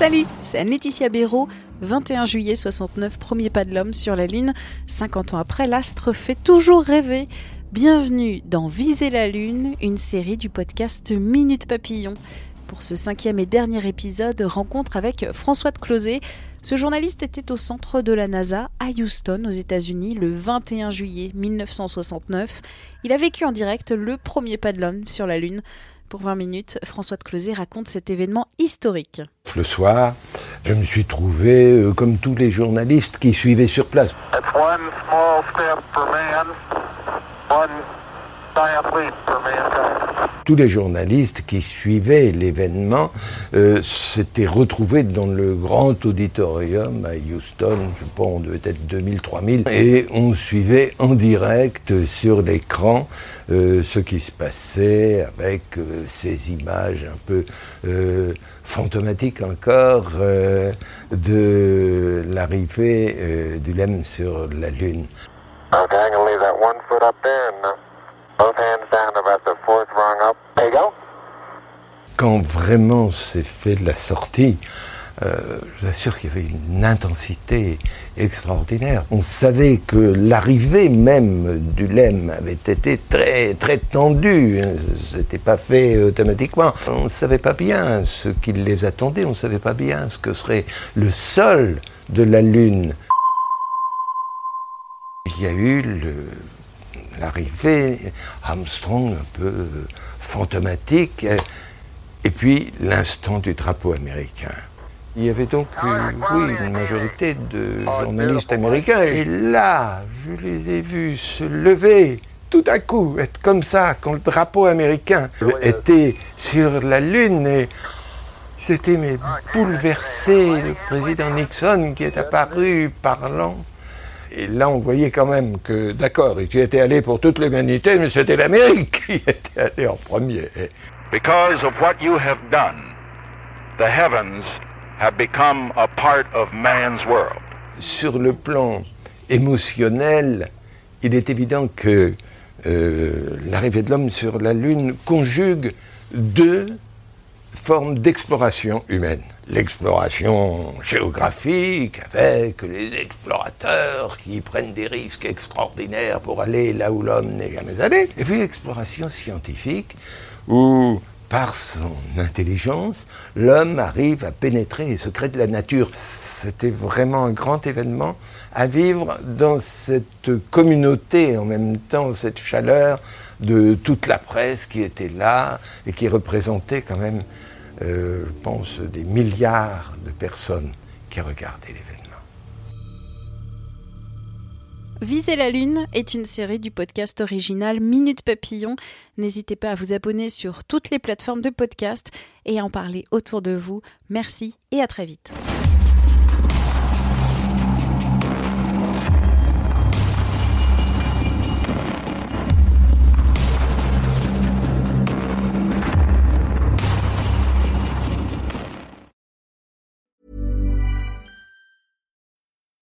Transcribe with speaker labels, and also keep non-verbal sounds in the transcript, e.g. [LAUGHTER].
Speaker 1: Salut, c'est Anne-Laetitia Béraud. 21 juillet 69, premier pas de l'homme sur la Lune. 50 ans après, l'astre fait toujours rêver. Bienvenue dans Viser la Lune, une série du podcast Minute Papillon. Pour ce cinquième et dernier épisode, rencontre avec François de Closet. Ce journaliste était au centre de la NASA à Houston, aux États-Unis, le 21 juillet 1969. Il a vécu en direct le premier pas de l'homme sur la Lune. Pour 20 minutes, François de Closet raconte cet événement historique.
Speaker 2: Le soir, je me suis trouvé euh, comme tous les journalistes qui suivaient sur place.
Speaker 3: It's one small step for man, one giant leap for mankind.
Speaker 2: Tous les journalistes qui suivaient l'événement euh, s'étaient retrouvés dans le grand auditorium à Houston, je sais pas, on devait être 2000, 3000, et on suivait en direct sur l'écran euh, ce qui se passait avec euh, ces images un peu euh, fantomatiques encore euh, de l'arrivée euh, du LEM sur la Lune.
Speaker 3: Okay, I'm gonna leave that one foot up there and both hands down about the fourth rung up.
Speaker 2: Quand vraiment s'est fait la sortie, euh, je vous assure qu'il y avait une intensité extraordinaire. On savait que l'arrivée même du LEM avait été très, très tendue. C'était pas fait automatiquement. On ne savait pas bien ce qui les attendait. On ne savait pas bien ce que serait le sol de la Lune. Il y a eu l'arrivée Armstrong un peu fantomatique, euh, et puis l'instant du drapeau américain. Il y avait donc, oui, une majorité de journalistes américains, et là, je les ai vus se lever tout à coup, être comme ça, quand le drapeau américain était sur la Lune, et c'était mais bouleversé, le président Nixon qui est apparu parlant. Et là, on voyait quand même que, d'accord, tu étais allé pour toute l'humanité, mais c'était l'Amérique [LAUGHS] qui était allé en premier.
Speaker 4: Because of what you have done, the heavens have become a part of man's world.
Speaker 2: Sur le plan émotionnel, il est évident que euh, l'arrivée de l'homme sur la Lune conjugue deux formes d'exploration humaine. L'exploration géographique avec les explorateurs qui prennent des risques extraordinaires pour aller là où l'homme n'est jamais allé. Et puis l'exploration scientifique où par son intelligence, l'homme arrive à pénétrer les secrets de la nature. C'était vraiment un grand événement à vivre dans cette communauté, en même temps cette chaleur de toute la presse qui était là et qui représentait quand même, euh, je pense, des milliards de personnes qui regardaient l'événement.
Speaker 1: Viser la Lune est une série du podcast original Minute Papillon. N'hésitez pas à vous abonner sur toutes les plateformes de podcast et à en parler autour de vous. Merci et à très vite.